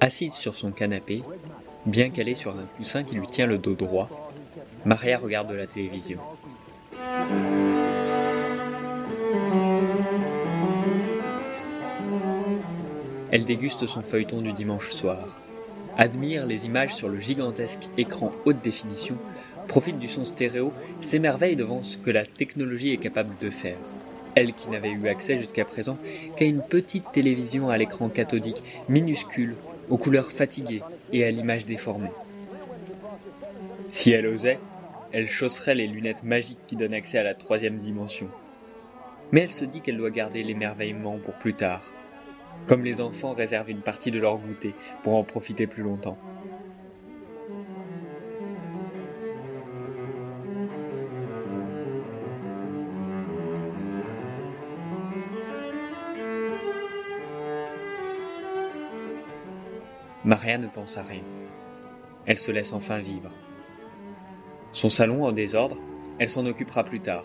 Assise sur son canapé, bien calée sur un coussin qui lui tient le dos droit, Maria regarde la télévision. Elle déguste son feuilleton du dimanche soir, admire les images sur le gigantesque écran haute définition, profite du son stéréo, s'émerveille devant ce que la technologie est capable de faire. Elle qui n'avait eu accès jusqu'à présent qu'à une petite télévision à l'écran cathodique minuscule, aux couleurs fatiguées et à l'image déformée. Si elle osait, elle chausserait les lunettes magiques qui donnent accès à la troisième dimension. Mais elle se dit qu'elle doit garder l'émerveillement pour plus tard, comme les enfants réservent une partie de leur goûter pour en profiter plus longtemps. Maria ne pense à rien. Elle se laisse enfin vivre. Son salon en désordre, elle s'en occupera plus tard.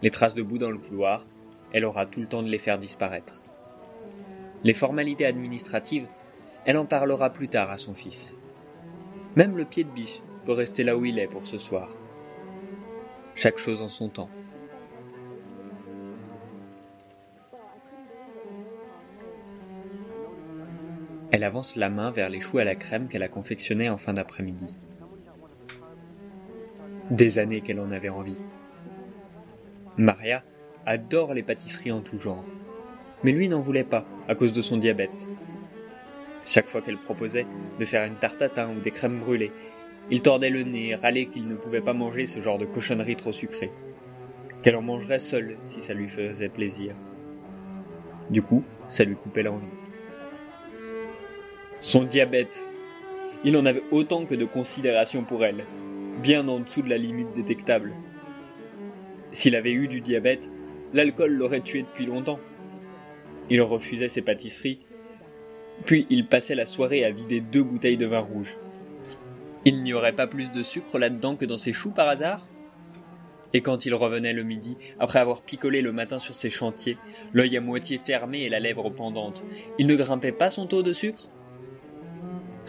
Les traces de boue dans le couloir, elle aura tout le temps de les faire disparaître. Les formalités administratives, elle en parlera plus tard à son fils. Même le pied de biche peut rester là où il est pour ce soir. Chaque chose en son temps. Elle avance la main vers les choux à la crème qu'elle a confectionnés en fin d'après-midi. Des années qu'elle en avait envie. Maria adore les pâtisseries en tout genre, mais lui n'en voulait pas à cause de son diabète. Chaque fois qu'elle proposait de faire une tarte à ou des crèmes brûlées, il tordait le nez et râlait qu'il ne pouvait pas manger ce genre de cochonnerie trop sucrée, qu'elle en mangerait seule si ça lui faisait plaisir. Du coup, ça lui coupait l'envie. Son diabète. Il en avait autant que de considération pour elle, bien en dessous de la limite détectable. S'il avait eu du diabète, l'alcool l'aurait tué depuis longtemps. Il refusait ses pâtisseries, puis il passait la soirée à vider deux bouteilles de vin rouge. Il n'y aurait pas plus de sucre là-dedans que dans ses choux par hasard? Et quand il revenait le midi, après avoir picolé le matin sur ses chantiers, l'œil à moitié fermé et la lèvre pendante, il ne grimpait pas son taux de sucre?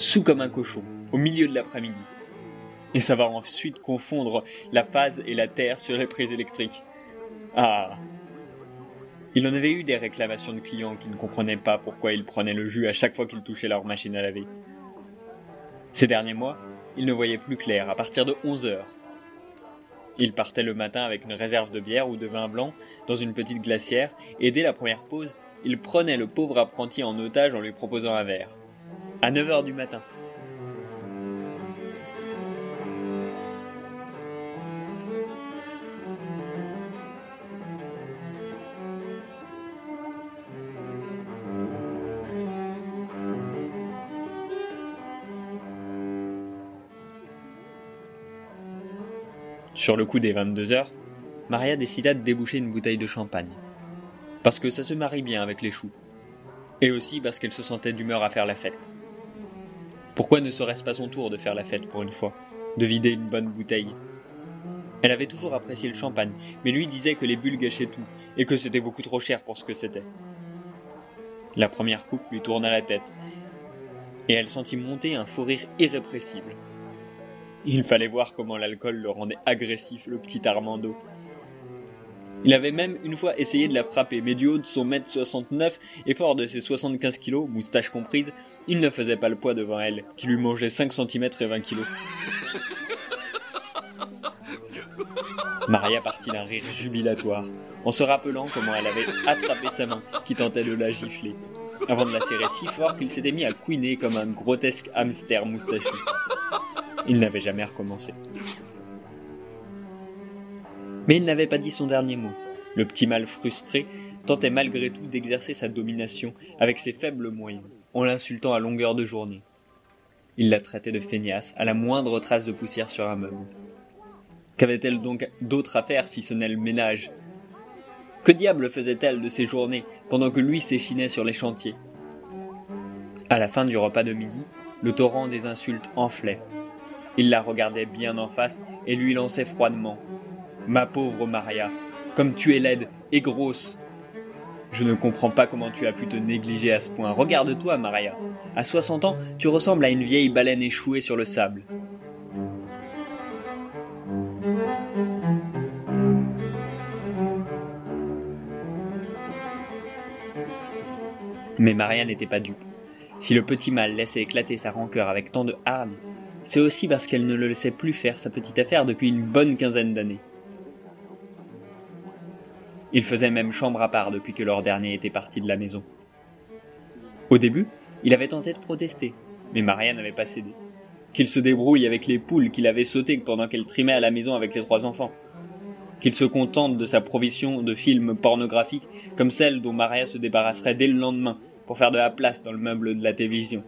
Sous comme un cochon, au milieu de l'après-midi. Et ça va ensuite confondre la phase et la terre sur les prises électriques. Ah Il en avait eu des réclamations de clients qui ne comprenaient pas pourquoi ils prenaient le jus à chaque fois qu'ils touchaient leur machine à laver. Ces derniers mois, il ne voyait plus clair à partir de 11 heures. Il partait le matin avec une réserve de bière ou de vin blanc dans une petite glacière et dès la première pause, il prenait le pauvre apprenti en otage en lui proposant un verre à 9h du matin. Sur le coup des 22 heures, Maria décida de déboucher une bouteille de champagne. Parce que ça se marie bien avec les choux. Et aussi parce qu'elle se sentait d'humeur à faire la fête. Pourquoi ne serait-ce pas son tour de faire la fête pour une fois, de vider une bonne bouteille? Elle avait toujours apprécié le champagne, mais lui disait que les bulles gâchaient tout, et que c'était beaucoup trop cher pour ce que c'était. La première coupe lui tourna la tête, et elle sentit monter un fou rire irrépressible. Il fallait voir comment l'alcool le rendait agressif, le petit Armando. Il avait même une fois essayé de la frapper, mais du haut de son mètre 69 et fort de ses 75 kilos, moustache comprise, il ne faisait pas le poids devant elle, qui lui mangeait 5 cm et 20 kilos. Maria partit d'un rire jubilatoire, en se rappelant comment elle avait attrapé sa main, qui tentait de la gifler, avant de la serrer si fort qu'il s'était mis à couiner comme un grotesque hamster moustachu. Il n'avait jamais recommencé. Mais il n'avait pas dit son dernier mot. Le petit mâle frustré tentait malgré tout d'exercer sa domination avec ses faibles moyens, en l'insultant à longueur de journée. Il la traitait de feignasse à la moindre trace de poussière sur un meuble. Qu'avait-elle donc d'autre à faire si ce n'est le ménage? Que diable faisait-elle de ses journées pendant que lui s'échinait sur les chantiers? À la fin du repas de midi, le torrent des insultes enflait. Il la regardait bien en face et lui lançait froidement Ma pauvre Maria, comme tu es laide et grosse. Je ne comprends pas comment tu as pu te négliger à ce point. Regarde-toi, Maria. À 60 ans, tu ressembles à une vieille baleine échouée sur le sable. Mais Maria n'était pas dupe. Si le petit mal laissait éclater sa rancœur avec tant de hargne, c'est aussi parce qu'elle ne le laissait plus faire sa petite affaire depuis une bonne quinzaine d'années. Il faisait même chambre à part depuis que leur dernier était parti de la maison. Au début, il avait tenté de protester, mais Maria n'avait pas cédé. Qu'il se débrouille avec les poules qu'il avait sautées pendant qu'elle trimait à la maison avec les trois enfants. Qu'il se contente de sa provision de films pornographiques comme celle dont Maria se débarrasserait dès le lendemain pour faire de la place dans le meuble de la télévision.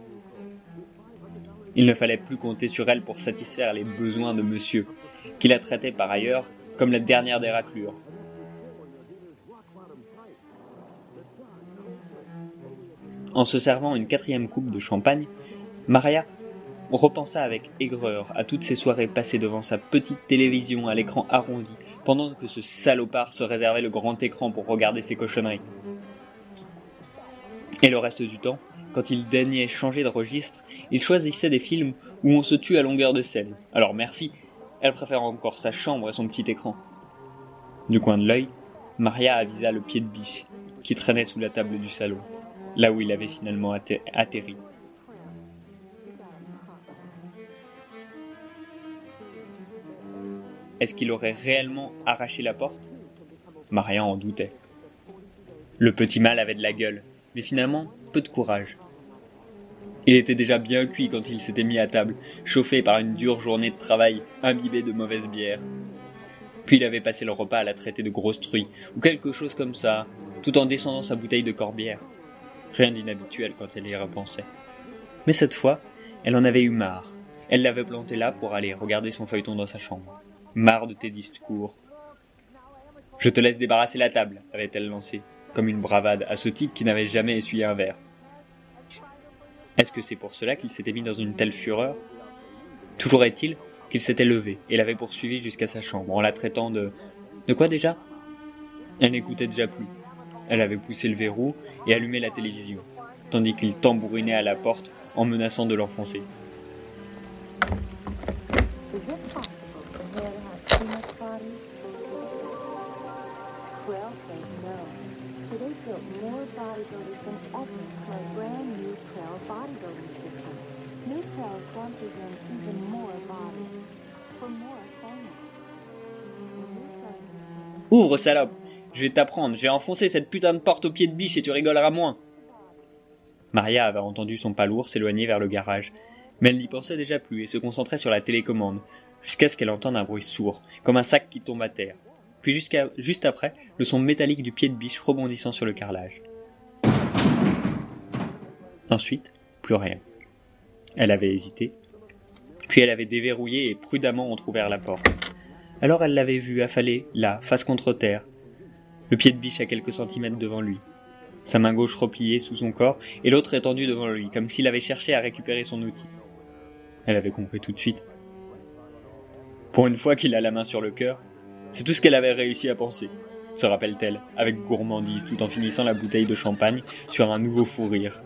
Il ne fallait plus compter sur elle pour satisfaire les besoins de monsieur, qui la traitait par ailleurs comme la dernière des raclures. En se servant une quatrième coupe de champagne, Maria repensa avec aigreur à toutes ces soirées passées devant sa petite télévision à l'écran arrondi, pendant que ce salopard se réservait le grand écran pour regarder ses cochonneries. Et le reste du temps, quand il daignait changer de registre, il choisissait des films où on se tue à longueur de scène. Alors merci, elle préfère encore sa chambre et son petit écran. Du coin de l'œil, Maria avisa le pied de biche, qui traînait sous la table du salon, là où il avait finalement atterri. Est-ce qu'il aurait réellement arraché la porte? Maria en doutait. Le petit mal avait de la gueule, mais finalement peu de courage. Il était déjà bien cuit quand il s'était mis à table, chauffé par une dure journée de travail, imbibé de mauvaise bière. Puis il avait passé le repas à la traiter de grosse truie, ou quelque chose comme ça, tout en descendant sa bouteille de corbière. Rien d'inhabituel quand elle y repensait. Mais cette fois, elle en avait eu marre. Elle l'avait planté là pour aller regarder son feuilleton dans sa chambre. Marre de tes discours. Je te laisse débarrasser la table, avait-elle lancé comme une bravade à ce type qui n'avait jamais essuyé un verre. Est-ce que c'est pour cela qu'il s'était mis dans une telle fureur? Toujours est-il qu'il s'était levé et l'avait poursuivi jusqu'à sa chambre en la traitant de... De quoi déjà? Elle n'écoutait déjà plus. Elle avait poussé le verrou et allumé la télévision, tandis qu'il tambourinait à la porte en menaçant de l'enfoncer. Ouvre, salope Je vais t'apprendre, j'ai enfoncé cette putain de porte au pied de biche et tu rigoleras moins Maria avait entendu son pas lourd s'éloigner vers le garage, mais elle n'y pensait déjà plus et se concentrait sur la télécommande, jusqu'à ce qu'elle entende un bruit sourd, comme un sac qui tombe à terre. Puis juste après, le son métallique du pied de biche rebondissant sur le carrelage. Ensuite, plus rien. Elle avait hésité, puis elle avait déverrouillé et prudemment entr'ouvert la porte. Alors elle l'avait vu affaler, là, face contre terre, le pied de biche à quelques centimètres devant lui, sa main gauche repliée sous son corps et l'autre étendue devant lui, comme s'il avait cherché à récupérer son outil. Elle avait compris tout de suite. Pour une fois qu'il a la main sur le cœur, c'est tout ce qu'elle avait réussi à penser, se rappelle-t-elle, avec gourmandise, tout en finissant la bouteille de champagne sur un nouveau fou rire.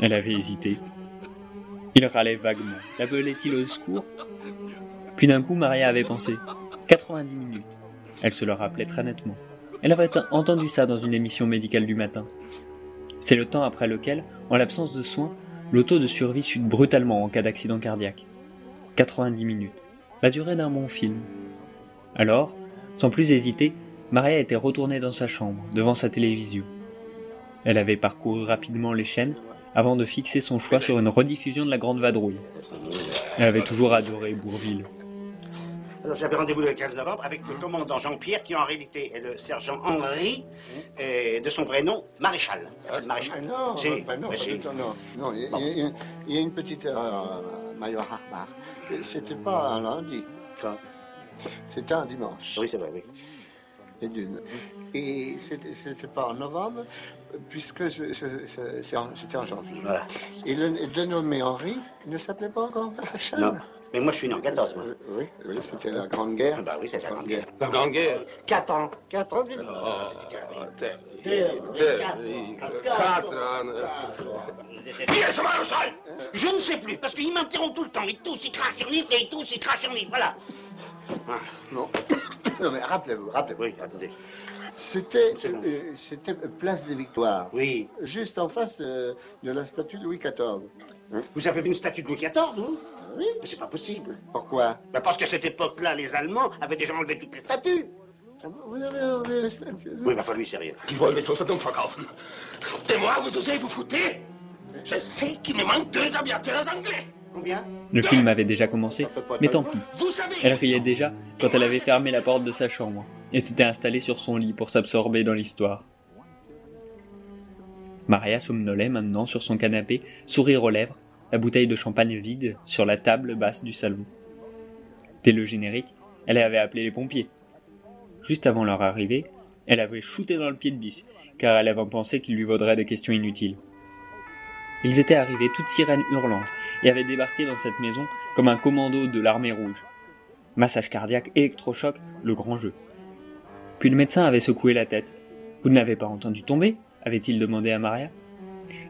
Elle avait hésité, il râlait vaguement. L'appelait-il au secours? Puis d'un coup, Maria avait pensé 90 minutes. Elle se le rappelait très nettement. Elle avait entendu ça dans une émission médicale du matin. C'est le temps après lequel, en l'absence de soins, le taux de survie chute brutalement en cas d'accident cardiaque. 90 minutes. La durée d'un bon film. Alors, sans plus hésiter, Maria était retournée dans sa chambre, devant sa télévision. Elle avait parcouru rapidement les chaînes avant de fixer son choix sur une rediffusion de la Grande Vadrouille. Elle avait toujours adoré Bourville. Alors j'avais rendez-vous le 15 novembre avec le commandant Jean-Pierre, qui en réalité est le sergent Henri, et de son vrai nom, Maréchal. Ah, maréchal. Non, non, non, non, il, y a, une petite erreur, Major Harbar. C'était pas un lundi. C'était un dimanche. Oui, c'est vrai, oui. Et d'une. Et c'était pas en novembre, puisque c'était en janvier. Et le dénommé Henri ne s'appelait pas encore Maréchal? Mais moi, je suis né en 14, moi. Oui, oui c'était la Grande Guerre. Ah Bah oui, c'est la Grande Guerre. La Grande Guerre. 4 ans. 4 ans, Oh, ce maréchal Je ne sais plus, parce qu'il m'interrompt tout le temps. Il tousse, il crache sur livre et il tousse, il crache sur livre. Voilà. Ah, Non. non, mais rappelez-vous, rappelez-vous. oui, attendez. C'était, euh, c'était Place des Victoires, Oui. juste en face de, de la statue de Louis XIV. Vous avez vu une statue de Louis XIV, vous? Oui. Mais c'est pas possible. Pourquoi? Bah parce qu'à cette époque-là, les Allemands avaient déjà enlevé toutes les statues. Ah Vous avez enlevé la statue Oui, bah, enfin, lui, c'est rien. Die wollen mich außer Dumm verkaufen. De moi, vous osez vous foutez Je sais qu'il me manque deux aviateurs anglais. Le film avait déjà commencé, mais tant pis. Elle riait déjà quand elle avait fermé la porte de sa chambre et s'était installée sur son lit pour s'absorber dans l'histoire. Maria somnolait maintenant sur son canapé, sourire aux lèvres, la bouteille de champagne vide sur la table basse du salon. Dès le générique, elle avait appelé les pompiers. Juste avant leur arrivée, elle avait shooté dans le pied de biche, car elle avait pensé qu'il lui vaudrait des questions inutiles. Ils étaient arrivés toutes sirènes hurlantes et avaient débarqué dans cette maison comme un commando de l'armée rouge. Massage cardiaque, électrochoc, le grand jeu. Puis le médecin avait secoué la tête. Vous ne l'avez pas entendu tomber? avait-il demandé à Maria.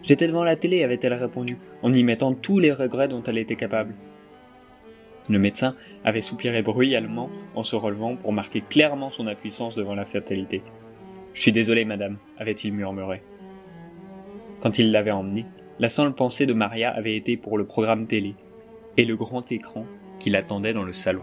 J'étais devant la télé, avait-elle répondu, en y mettant tous les regrets dont elle était capable. Le médecin avait soupiré bruyamment en se relevant pour marquer clairement son impuissance devant la fatalité. Je suis désolé, madame, avait-il murmuré. Quand il l'avait emmenée, la seule pensée de Maria avait été pour le programme télé et le grand écran qui l'attendait dans le salon.